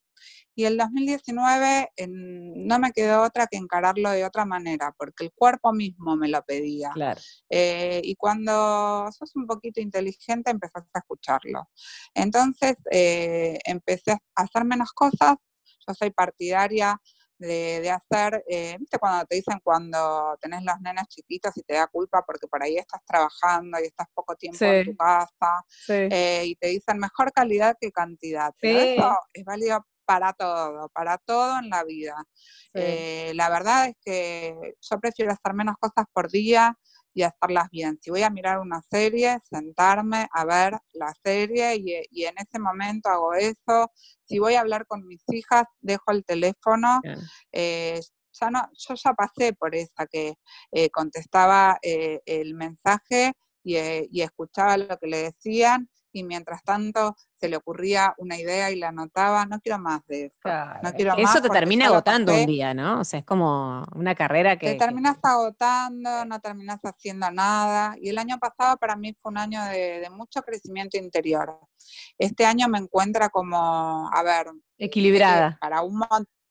Y el 2019 no me quedó otra que encararlo de otra manera, porque el cuerpo mismo me lo pedía. Claro. Eh, y cuando sos un poquito inteligente, empezaste a escucharlo. Entonces eh, empecé a hacer menos cosas. Yo soy partidaria de, hacer, eh, viste cuando te dicen cuando tenés los nenes chiquitos y te da culpa porque por ahí estás trabajando y estás poco tiempo en tu casa eh, y te dicen mejor calidad que cantidad. Pero eso es válido para todo, para todo en la vida. Eh, la verdad es que yo prefiero hacer menos cosas por día y hacerlas bien. Si voy a mirar una serie, sentarme a ver la serie y, en ese momento hago eso. Si voy a hablar con mis hijas, dejo el teléfono. Eh, ya no, yo ya pasé por esa que eh, contestaba eh, el mensaje y, y, escuchaba lo que le decían y mientras tanto se le ocurría una idea y la anotaba, no quiero más de eso. No quiero eso te termina agotando un día, ¿no? O sea, es como una carrera que... Te terminas agotando, no terminas haciendo nada. Y el año pasado para mí fue un año de, mucho crecimiento interior. Este año me encuentra como, a ver... Equilibrada. Para un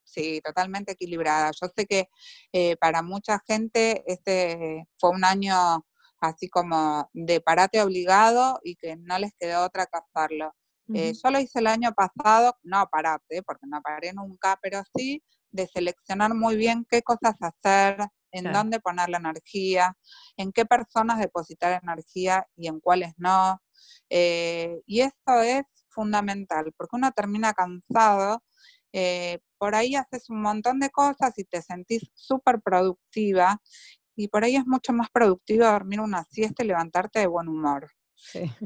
Sí, totalmente equilibrada. Yo sé que eh, para mucha gente este fue un año así como de parate obligado y que no les quedó otra que hacerlo. Eh, yo lo hice el año pasado, no parate, porque no paré nunca, pero sí de seleccionar muy bien qué cosas hacer, en dónde poner la energía, en qué personas depositar energía y en cuáles no. Eh, y esto es fundamental, porque uno termina cansado, eh, por ahí haces un montón de cosas y te sentís súper productiva y por ahí es mucho más productivo dormir una siesta y levantarte de buen humor.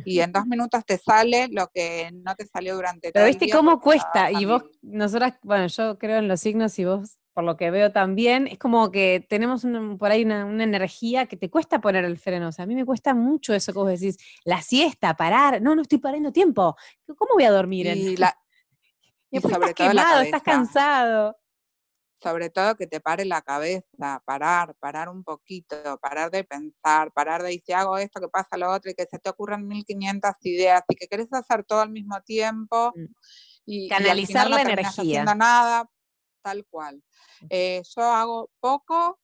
Y en dos minutos te sale lo que no te salió durante todo el día. Pero viste cómo cuesta. Y vos, nosotras, bueno, yo creo en los signos y vos, por lo que veo también, es como que tenemos por ahí una, energía que te cuesta poner el freno. O sea, a mí me cuesta mucho eso que vos decís, la siesta, parar. No, no estoy parando tiempo. ¿Cómo voy a dormir? Y, la, y, estás quemado, estás cansado sobre todo que te pare la cabeza, parar, parar un poquito, parar de pensar, parar de decir, si hago esto, que pasa lo otro, y que se te ocurran 1500 ideas y que querés hacer todo al mismo tiempo. Mm. Y, Canalizar la energía. haciendo nada, tal cual. Eh, yo hago poco,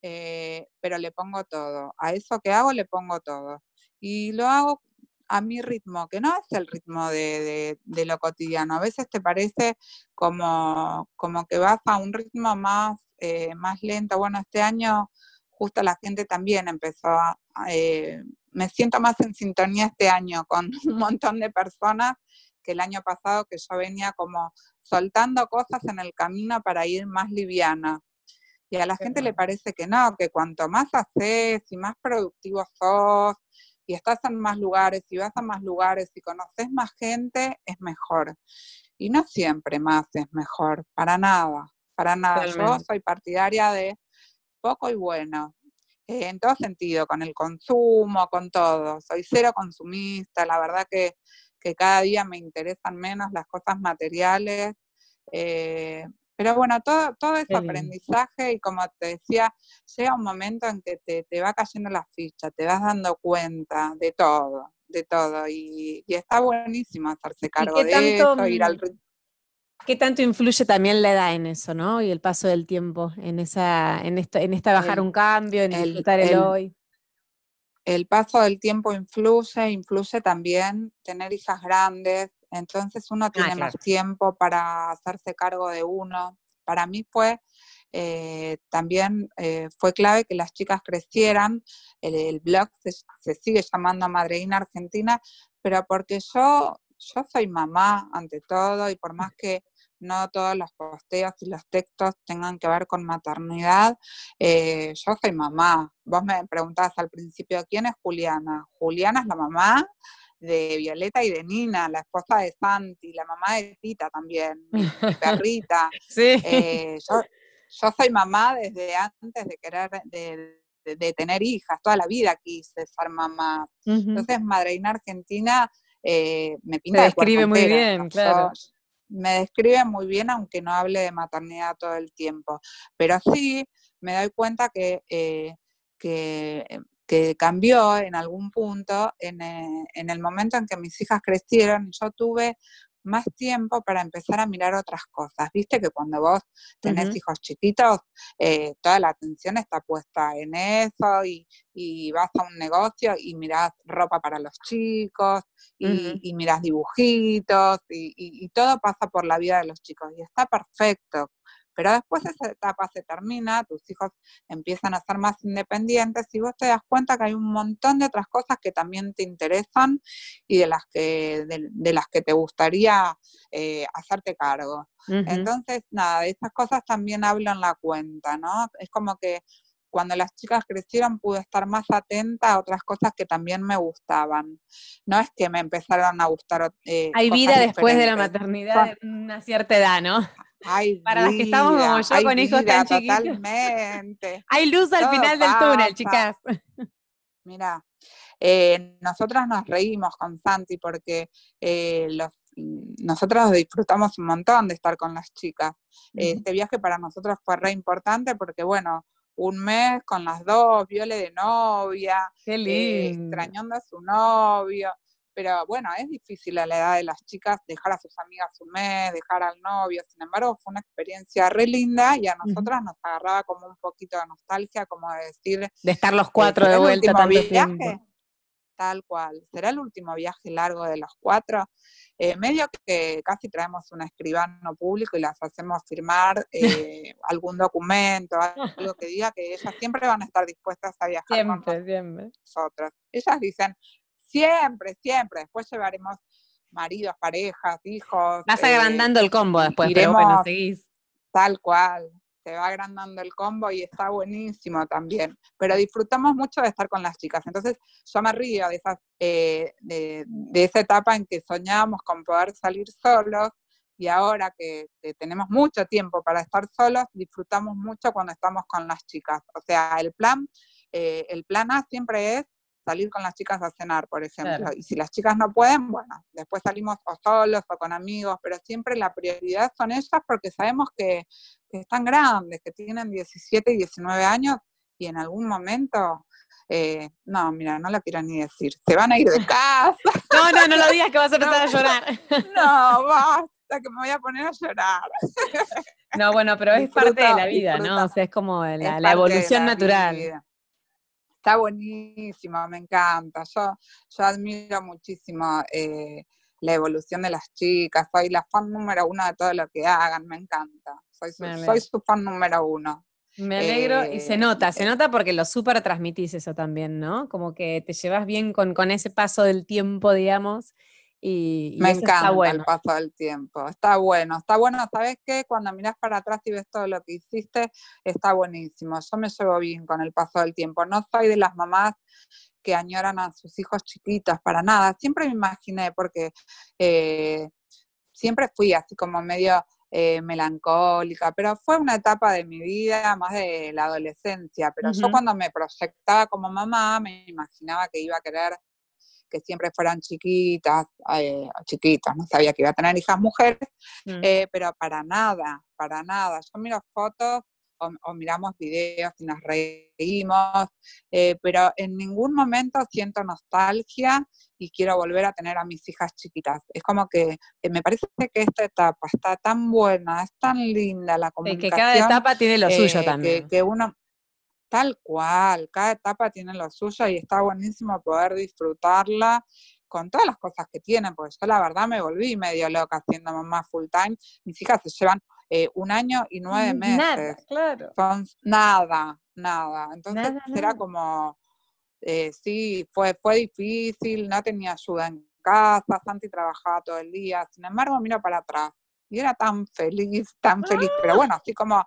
eh, pero le pongo todo. A eso que hago le pongo todo. Y lo hago a mi ritmo, que no es el ritmo de, lo cotidiano. A veces te parece como, como que vas a un ritmo más, eh, más lento. Bueno, este año justo la gente también empezó a... Eh, me siento más en sintonía este año con un montón de personas que el año pasado que yo venía como soltando cosas en el camino para ir más liviana. Y a la gente le parece que no, que cuanto más haces y más productivo sos y estás en más lugares y vas a más lugares y conoces más gente, es mejor. Y no siempre más es mejor, para nada, para nada. Yo soy partidaria de poco y bueno, eh, en todo sentido, con el consumo, con todo. Soy cero consumista, la verdad que, cada día me interesan menos las cosas materiales. Eh, pero bueno, todo, todo es aprendizaje y como te decía, llega un momento en que te, te, va cayendo la ficha, te vas dando cuenta de todo, de todo. Y, está buenísimo hacerse cargo de eso, ir al mm, ¿Qué tanto influye también la edad en eso, no? Y el paso del tiempo, en esa, en esto, en esta bajar un cambio, en el, disfrutar el, hoy. El paso del tiempo influye, influye también tener hijas grandes, entonces uno ah, tiene más tiempo para hacerse cargo de uno. Para mí fue eh, también eh, fue clave que las chicas crecieran. El, blog se, sigue llamando Madreina Argentina, pero porque yo, yo soy mamá ante todo y por más que no todos los posteos y los textos tengan que ver con maternidad, eh, yo soy mamá. Vos me preguntabas al principio, ¿quién es Juliana? Juliana es la mamá de Violeta y de Nina, la esposa de Santi, la mamá de Tita también, mi, perrita. sí. Eh, yo, soy mamá desde antes de querer, de, tener hijas, toda la vida quise ser mamá. Entonces, Madreina Argentina eh, me pinta Me describe muy bien, claro. me describe muy bien, aunque no hable de maternidad todo el tiempo. Pero sí me doy cuenta que, eh, que que cambió en algún punto en, eh, en, el momento en que mis hijas crecieron yo tuve más tiempo para empezar a mirar otras cosas. Viste que cuando vos tenés hijos chiquitos, eh, toda la atención está puesta en eso y, y, vas a un negocio y mirás ropa para los chicos y, y mirás dibujitos y, y, todo pasa por la vida de los chicos y está perfecto. Pero después esa etapa se termina, tus hijos empiezan a ser más independientes y vos te das cuenta que hay un montón de otras cosas que también te interesan y de las que, de, las que te gustaría eh, hacerte cargo. Entonces, nada, esas cosas también hablo en la cuenta, ¿no? Es como que cuando las chicas crecieron pude estar más atenta a otras cosas que también me gustaban. No es que me empezaron a gustar. Eh, Hay vida después de la maternidad en una cierta edad, ¿no? Para las que estamos como yo con hijos tan chiquitos. Totalmente. Hay luz al final del túnel, chicas. Mira, Eh, nosotras nos reímos con Santi porque eh, los, nosotros disfrutamos un montón de estar con las chicas. Este viaje para nosotros fue re importante porque, bueno, un mes con las dos, viole de novia, Qué extrañando a su novio pero bueno, es difícil a la edad de las chicas dejar a sus amigas un mes, dejar al novio, sin embargo fue una experiencia re linda y a nosotras nos agarraba como un poquito de nostalgia, como de decir... De estar los cuatro de vuelta tanto viaje? Tal cual, será el último viaje largo de los cuatro. Eh, medio que casi traemos un escribano público y las hacemos firmar eh, algún documento, algo que diga que ellas siempre van a estar dispuestas a viajar siempre, con siempre. nosotros. Ellas dicen, Siempre, siempre. Después llevaremos maridos, parejas, hijos. Vas eh, agrandando el combo después, pero bueno, seguís. Tal cual. Se va agrandando el combo y está buenísimo también. Pero disfrutamos mucho de estar con las chicas. Entonces, yo me río de, esas, eh, de, esa etapa en que soñábamos con poder salir solos y ahora que, tenemos mucho tiempo para estar solos, disfrutamos mucho cuando estamos con las chicas. O sea, el plan, eh, el plan A siempre es salir con las chicas a cenar, por ejemplo. Y si las chicas no pueden, bueno, después salimos o solos o con amigos, pero siempre la prioridad son ellas porque sabemos que, están grandes, que tienen 17 y 19 años y en algún momento, eh, no, mira, no la quiero ni decir, se van a ir de casa. No, no, no lo digas que vas a empezar a llorar. No, basta, que me voy a poner a llorar. No, bueno, pero es parte de la vida, ¿no? O sea, es como la, evolución natural. Está buenísimo, me encanta. Yo, yo admiro muchísimo eh, la evolución de las chicas. Soy la fan número uno de todo lo que hagan, me encanta. Soy su, soy su fan número uno. Me alegro y se nota, se eh, nota porque lo súper transmitís eso también, ¿no? Como que te llevas bien con, con ese paso del tiempo, digamos, y, Me encanta el paso del tiempo, está bueno, está bueno, ¿sabes qué? Cuando miras para atrás y ves todo lo que hiciste, está buenísimo. Yo me llevo bien con el paso del tiempo. No soy de las mamás que añoran a sus hijos chiquitos, para nada. Siempre me imaginé, porque eh, siempre fui así como medio eh, melancólica, pero fue una etapa de mi vida más de la adolescencia. Pero yo cuando me proyectaba como mamá, me imaginaba que iba a querer que siempre fueran chiquitas, eh, chiquitas, no sabía que iba a tener hijas mujeres, mm. eh, pero para nada, para nada. Yo miro fotos o, miramos videos y nos reímos, eh, pero en ningún momento siento nostalgia y quiero volver a tener a mis hijas chiquitas. Es como que me parece que esta etapa está tan buena, es tan linda la comunicación. que cada etapa tiene lo suyo también. que uno, Tal cual, cada etapa tiene lo suyo y está buenísimo poder disfrutarla con todas las cosas que tienen, porque yo la verdad me volví medio loca siendo mamá full time. Mis hijas se llevan eh, un año y nueve meses. Nada, claro. nada, nada. Entonces era como, eh, sí, fue, fue difícil, no tenía ayuda en casa, Santi trabajaba todo el día. Sin embargo, miro para atrás y era tan feliz, tan feliz. Pero ¡Ah! bueno, así como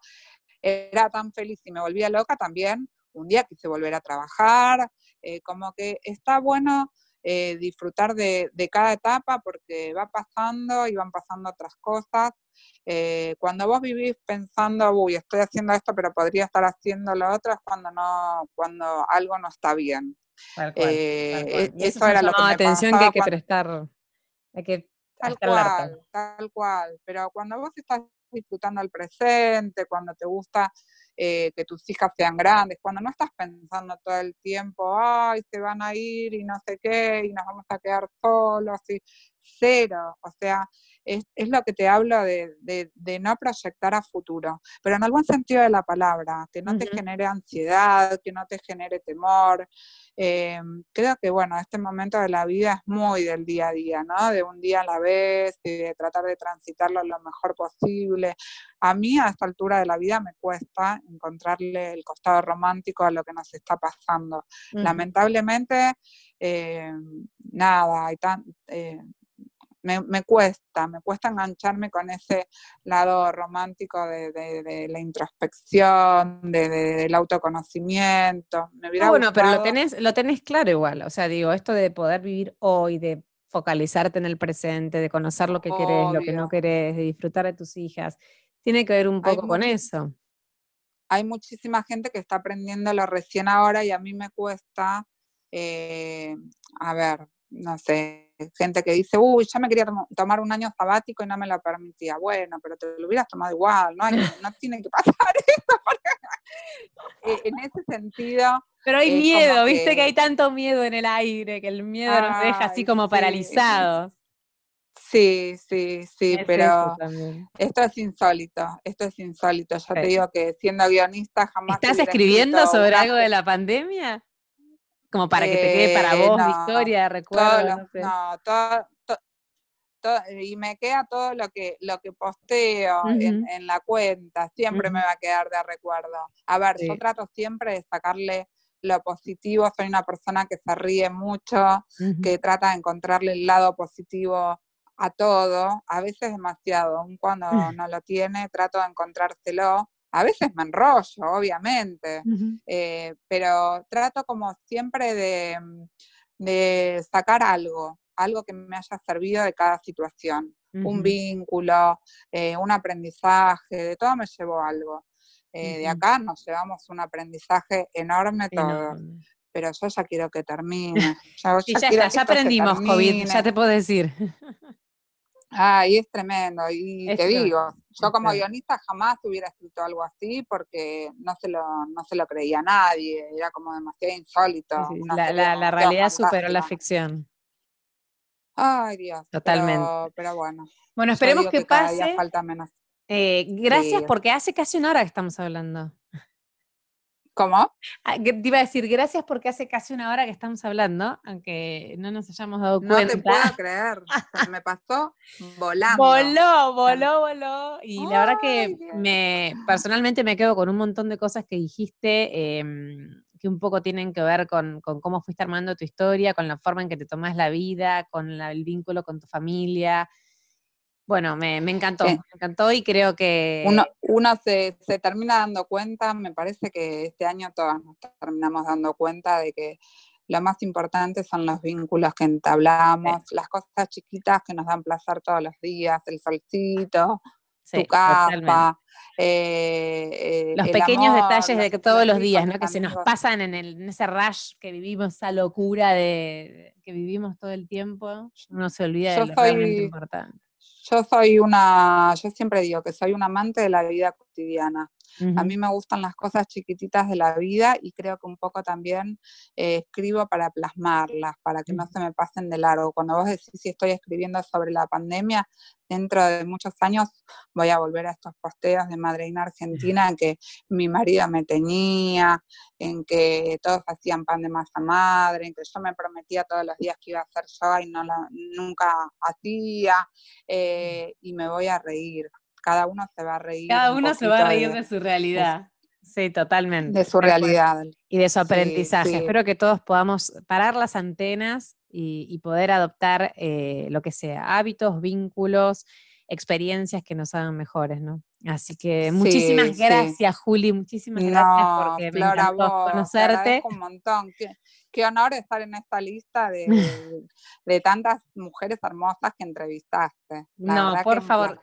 era tan feliz y me volvía loca también, un día quise volver a trabajar, eh, como que está bueno eh, disfrutar de, cada etapa porque va pasando y van pasando otras cosas. Eh, cuando vos vivís pensando, uy, estoy haciendo esto, pero podría estar haciendo lo otro, es cuando no, cuando algo no está bien. E, eso, era lo que me atención que hay que prestar, hay que tal cual, tal cual. Pero cuando vos estás disfrutando el presente, cuando te gusta eh, que tus hijas sean grandes, cuando no estás pensando todo el tiempo, ay, se van a ir y no sé qué, y nos vamos a quedar solos, y cero, o sea, es, lo que te hablo de, no proyectar a futuro, pero en algún sentido de la palabra, que no te genere ansiedad, que no te genere temor. Eh, creo que, bueno, este momento de la vida es muy del día a día, ¿no? De un día a la vez y de tratar de transitarlo lo mejor posible. A mí, a esta altura de la vida, me cuesta encontrarle el costado romántico a lo que nos está pasando. Lamentablemente, eh, nada, hay tan, eh, me, cuesta, me cuesta engancharme con ese lado romántico de, la introspección, del autoconocimiento. Ah, bueno, pero lo tenés, lo tenés claro igual, o sea, digo, esto de poder vivir hoy, de focalizarte en el presente, de conocer lo que querés, lo que no querés, de disfrutar de tus hijas, tiene que ver un poco con eso. Hay muchísima gente que está aprendiendo lo recién ahora y a mí me cuesta eh, a ver, no sé, gente que dice, uy, ya me quería tomar un año sabático y no me lo permitía. Bueno, pero te lo hubieras tomado igual, no, no tiene que pasar esto. Eh, en ese sentido. Pero hay miedo, viste que hay tanto miedo en el aire, que el miedo nos deja así como paralizados. Sí, sí, sí, pero esto es insólito, esto es insólito. Ya te digo que siendo guionista jamás. ¿Estás escribiendo sobre algo de la pandemia? Como para que te quede para eh, vos, Victoria, recuerdo. no, todo, y me queda todo lo que, lo que posteo en, la cuenta, siempre me va a quedar de recuerdo. A ver, yo trato siempre de sacarle lo positivo, soy una persona que se ríe mucho, que trata de encontrarle el lado positivo a todo, a veces demasiado, aun cuando no lo tiene, trato de encontrárselo. A veces me enrollo, obviamente, eh, pero trato como siempre de, de, sacar algo, algo que me haya servido de cada situación, un vínculo, eh, un aprendizaje, de todo me llevo algo. Eh, de acá nos llevamos un aprendizaje enorme todos. Pero yo ya quiero que termine. Ya, ya, está, ya aprendimos COVID, ya te puedo decir. Ay, es tremendo. Y te digo, yo como guionista jamás hubiera escrito algo así porque no se lo, no se lo creía nadie, era como demasiado insólito. la, realidad superó la ficción. Ay, Dios. Totalmente. Pero, bueno. Bueno, esperemos que, pase. falta menos. Eh, gracias, porque hace casi una hora que estamos hablando. ¿Cómo? Ah, te iba a decir, gracias porque hace casi una hora que estamos hablando, aunque no nos hayamos dado cuenta. No te puedo creer, me pasó volando. Voló, voló, voló. Y la verdad que me personalmente me quedo con un montón de cosas que dijiste, em, que un poco tienen que ver con, cómo fuiste armando tu historia, con la forma en que te tomas la vida, con el vínculo con tu familia. Bueno, me, encantó, me encantó y creo que... Uno, uno se, se, termina dando cuenta, me parece que este año todos nos terminamos dando cuenta de que lo más importante son los vínculos que entablamos, las cosas chiquitas que nos dan placer todos los días, el solcito, tu capa. Eh, eh, los pequeños detalles de que todos los días, ¿no? Que se nos pasan en, el, en, ese rush que vivimos, esa locura de que vivimos todo el tiempo, uno se olvida de lo realmente importante. Yo soy una, yo siempre digo que soy un amante de la vida cotidiana. A mí me gustan las cosas chiquititas de la vida y creo que un poco también eh, escribo para plasmarlas, para que no se me pasen de largo. Cuando vos decís si estoy escribiendo sobre la pandemia, dentro de muchos años voy a volver a estos posteos de Madreina Argentina en que mi marido me tenía, en que todos hacían pan de masa madre, en que yo me prometía todos los días que iba a hacer yo y no nunca hacía, eh, y me voy a reír cada uno se va a reír. Cada uno se va a reír de, su realidad. sí, totalmente. De su realidad. Y de su aprendizaje. Espero que todos podamos parar las antenas y, poder adoptar eh, lo que sea, hábitos, vínculos, experiencias que nos hagan mejores, ¿no? Así que muchísimas gracias, Juli, muchísimas gracias porque me encantó conocerte. un montón. Qué, honor estar en esta lista de, de tantas mujeres hermosas que entrevistaste. no, por favor.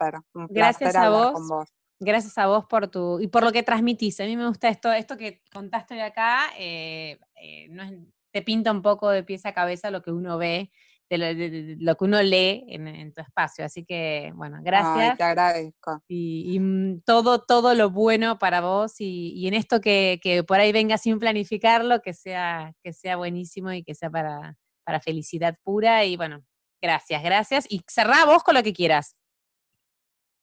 gracias a vos. Gracias a vos por tu y por lo que transmitís. A mí me gusta esto, esto que contaste de acá, eh, eh, no te pinta un poco de pieza a cabeza lo que uno ve de lo, que uno lee en, tu espacio. Así que, bueno, gracias. te agradezco. Y, mm, todo, todo lo bueno para vos y, en esto que, por ahí venga sin planificarlo, que sea, que sea buenísimo y que sea para, para felicidad pura. Y bueno, gracias, gracias. Y cerrá vos con lo que quieras.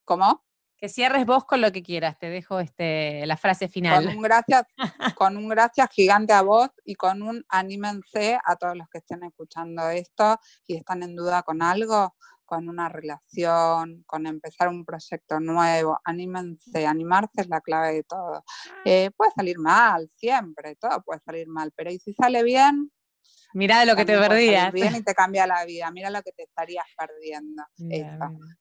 ¿Cómo? Que cierres vos con lo que quieras. Te dejo este, la frase final. Con un gracias, con un gracias gigante a vos y con un anímense a todos los que estén escuchando esto y están en duda con algo, con una relación, con empezar un proyecto nuevo. Anímense, animarse es la clave de todo. Ah. Eh, puede salir mal, siempre, todo puede salir mal, pero ¿y si sale bien? Mira lo que te perdías. Bien y te cambia la vida, mira lo que te estarías perdiendo.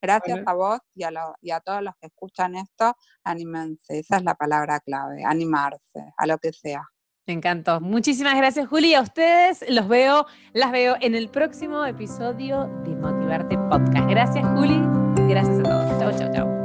Gracias a vos y a, y a todos los que escuchan esto, anímense, esa es la palabra clave, animarse a lo que sea. Me encantó. Muchísimas gracias, Juli. A ustedes los veo, las veo en el próximo episodio de Motivarte Podcast. Gracias, Juli. Gracias a todos. Chau, chau, chau.